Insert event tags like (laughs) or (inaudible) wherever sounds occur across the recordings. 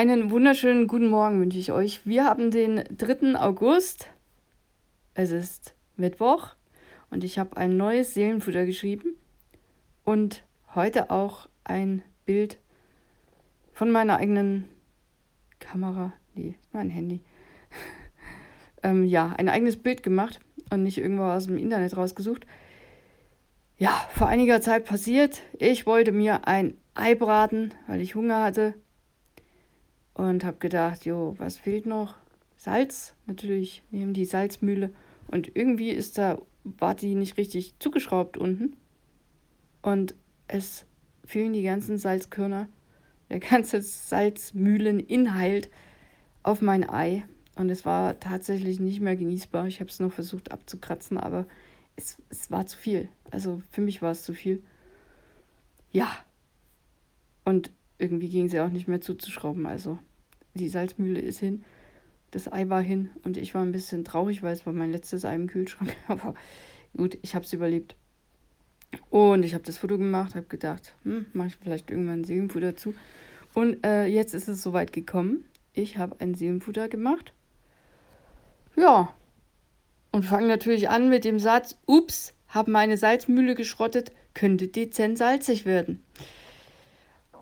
Einen wunderschönen guten Morgen wünsche ich euch. Wir haben den 3. August. Es ist Mittwoch und ich habe ein neues Seelenfutter geschrieben und heute auch ein Bild von meiner eigenen Kamera, nee, mein Handy. (laughs) ähm, ja, ein eigenes Bild gemacht und nicht irgendwo aus dem Internet rausgesucht. Ja, vor einiger Zeit passiert. Ich wollte mir ein Ei braten, weil ich Hunger hatte und habe gedacht, jo, was fehlt noch? Salz, natürlich, nehmen die Salzmühle. Und irgendwie ist da, war die nicht richtig zugeschraubt unten. Und es fehlen die ganzen Salzkörner, der ganze Salzmühleninhalt auf mein Ei. Und es war tatsächlich nicht mehr genießbar. Ich habe es noch versucht abzukratzen, aber es, es war zu viel. Also für mich war es zu viel. Ja. Und irgendwie ging sie auch nicht mehr zuzuschrauben. Also die Salzmühle ist hin, das Ei war hin und ich war ein bisschen traurig, weil es war mein letztes Ei im Kühlschrank. (laughs) Aber gut, ich habe es überlebt. Und ich habe das Foto gemacht, habe gedacht, hm, mache ich vielleicht irgendwann Seelenfutter dazu. Und äh, jetzt ist es soweit gekommen. Ich habe ein Seelenfutter gemacht. Ja. Und fange natürlich an mit dem Satz, ups, habe meine Salzmühle geschrottet, könnte dezent salzig werden.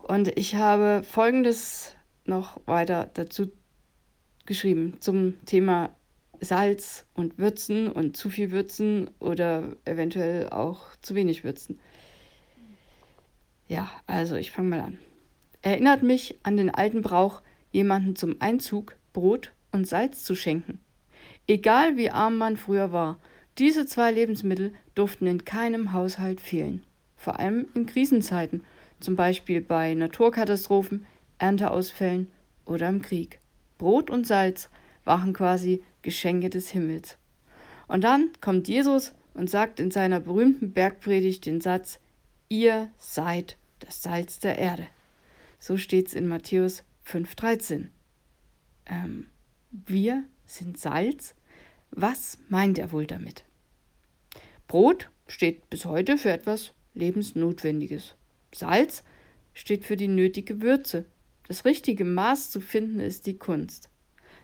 Und ich habe folgendes noch weiter dazu geschrieben zum Thema Salz und Würzen und zu viel Würzen oder eventuell auch zu wenig Würzen. Ja, also ich fange mal an. Erinnert mich an den alten Brauch, jemanden zum Einzug Brot und Salz zu schenken. Egal wie arm man früher war, diese zwei Lebensmittel durften in keinem Haushalt fehlen. Vor allem in Krisenzeiten, zum Beispiel bei Naturkatastrophen, Ernteausfällen oder im Krieg. Brot und Salz waren quasi Geschenke des Himmels. Und dann kommt Jesus und sagt in seiner berühmten Bergpredigt den Satz, ihr seid das Salz der Erde. So steht es in Matthäus 5,13. Ähm, wir sind Salz? Was meint er wohl damit? Brot steht bis heute für etwas Lebensnotwendiges. Salz steht für die nötige Würze, das richtige Maß zu finden ist die Kunst.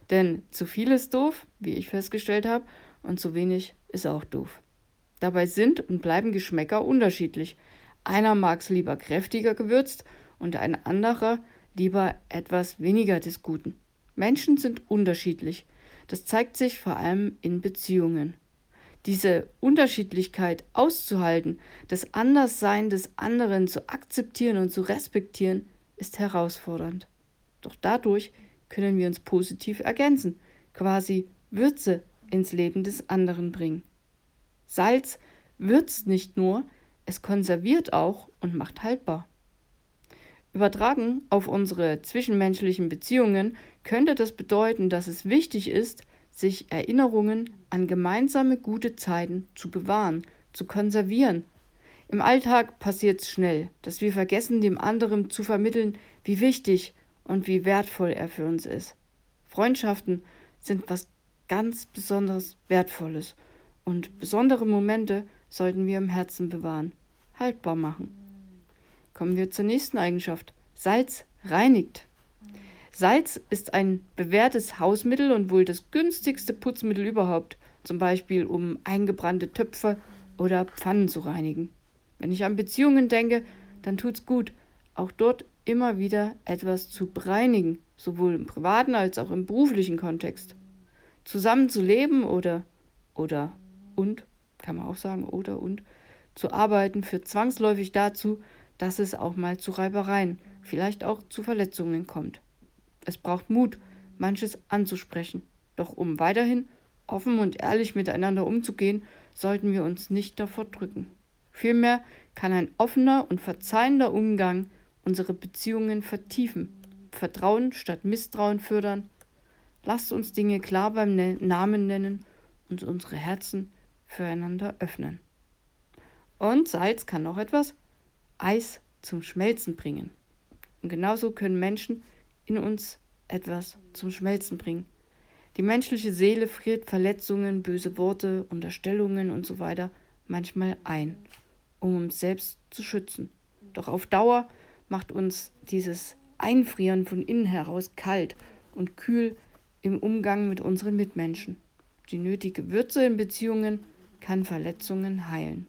Denn zu viel ist doof, wie ich festgestellt habe, und zu wenig ist auch doof. Dabei sind und bleiben Geschmäcker unterschiedlich. Einer mag es lieber kräftiger gewürzt und ein anderer lieber etwas weniger des Guten. Menschen sind unterschiedlich. Das zeigt sich vor allem in Beziehungen. Diese Unterschiedlichkeit auszuhalten, das Anderssein des anderen zu akzeptieren und zu respektieren, ist herausfordernd. Doch dadurch können wir uns positiv ergänzen, quasi Würze ins Leben des anderen bringen. Salz würzt nicht nur, es konserviert auch und macht haltbar. Übertragen auf unsere zwischenmenschlichen Beziehungen könnte das bedeuten, dass es wichtig ist, sich Erinnerungen an gemeinsame gute Zeiten zu bewahren, zu konservieren im Alltag passiert es schnell, dass wir vergessen, dem anderen zu vermitteln, wie wichtig und wie wertvoll er für uns ist. Freundschaften sind was ganz besonders Wertvolles und besondere Momente sollten wir im Herzen bewahren, haltbar machen. Kommen wir zur nächsten Eigenschaft. Salz reinigt. Salz ist ein bewährtes Hausmittel und wohl das günstigste Putzmittel überhaupt, zum Beispiel um eingebrannte Töpfe oder Pfannen zu reinigen. Wenn ich an Beziehungen denke, dann tut's gut, auch dort immer wieder etwas zu bereinigen, sowohl im privaten als auch im beruflichen Kontext. Zusammen zu leben oder oder und kann man auch sagen oder und zu arbeiten führt zwangsläufig dazu, dass es auch mal zu Reibereien, vielleicht auch zu Verletzungen kommt. Es braucht Mut, manches anzusprechen. Doch um weiterhin offen und ehrlich miteinander umzugehen, sollten wir uns nicht davor drücken. Vielmehr kann ein offener und verzeihender Umgang unsere Beziehungen vertiefen, Vertrauen statt Misstrauen fördern. Lasst uns Dinge klar beim Namen nennen und unsere Herzen füreinander öffnen. Und Salz kann auch etwas Eis zum Schmelzen bringen. Und genauso können Menschen in uns etwas zum Schmelzen bringen. Die menschliche Seele friert Verletzungen, böse Worte, Unterstellungen und so weiter manchmal ein um uns selbst zu schützen. Doch auf Dauer macht uns dieses einfrieren von innen heraus kalt und kühl im Umgang mit unseren Mitmenschen. Die nötige Würze in Beziehungen kann Verletzungen heilen.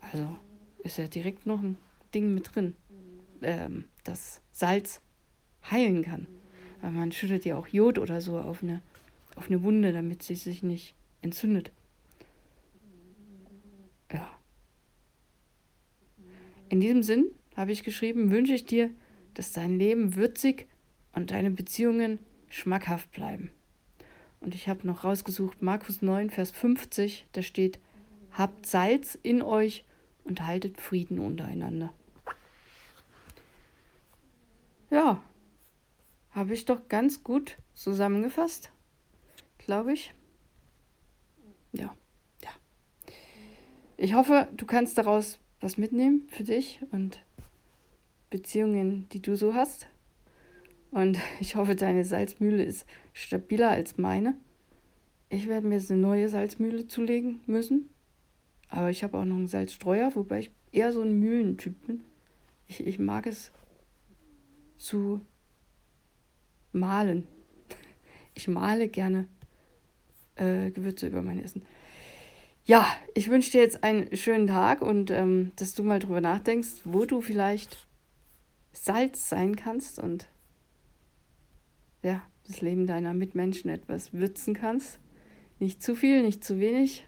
Also ist ja direkt noch ein Ding mit drin, ähm, das Salz heilen kann. Aber man schüttet ja auch Jod oder so auf eine, auf eine Wunde, damit sie sich nicht entzündet. Ja. In diesem Sinn habe ich geschrieben, wünsche ich dir, dass dein Leben würzig und deine Beziehungen schmackhaft bleiben. Und ich habe noch rausgesucht, Markus 9, Vers 50, da steht, habt Salz in euch und haltet Frieden untereinander. Ja, habe ich doch ganz gut zusammengefasst, glaube ich. Ja, ja. Ich hoffe, du kannst daraus was mitnehmen für dich und Beziehungen, die du so hast. Und (laughs) ich hoffe, deine Salzmühle ist stabiler als meine. Ich werde mir jetzt eine neue Salzmühle zulegen müssen. Aber ich habe auch noch einen Salzstreuer, wobei ich eher so ein Mühlentyp bin. Ich, ich mag es zu malen. (laughs) Ich male gerne äh, Gewürze über mein Essen. Ja, ich wünsche dir jetzt einen schönen Tag und ähm, dass du mal drüber nachdenkst, wo du vielleicht Salz sein kannst und ja, das Leben deiner Mitmenschen etwas würzen kannst. Nicht zu viel, nicht zu wenig.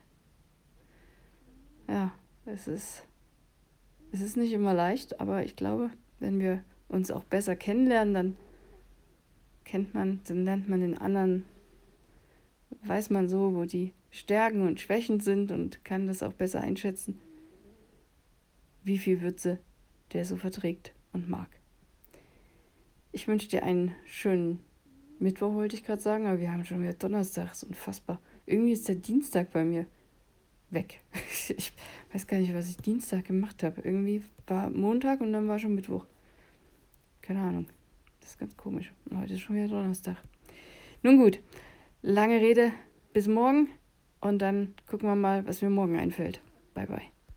Ja, es ist, es ist nicht immer leicht, aber ich glaube, wenn wir uns auch besser kennenlernen, dann kennt man, dann lernt man den anderen, weiß man so, wo die Stärken und Schwächen sind und kann das auch besser einschätzen, wie viel Würze der so verträgt und mag. Ich wünsche dir einen schönen Mittwoch, wollte ich gerade sagen, aber wir haben schon wieder Donnerstag, ist unfassbar. Irgendwie ist der Dienstag bei mir weg. (laughs) Ich weiß gar nicht, was ich Dienstag gemacht habe. Irgendwie war Montag und dann war schon Mittwoch. Keine Ahnung. Das ist ganz komisch. Und heute ist schon wieder Donnerstag. Nun gut, lange Rede, bis morgen und dann gucken wir mal, was mir morgen einfällt. Bye bye.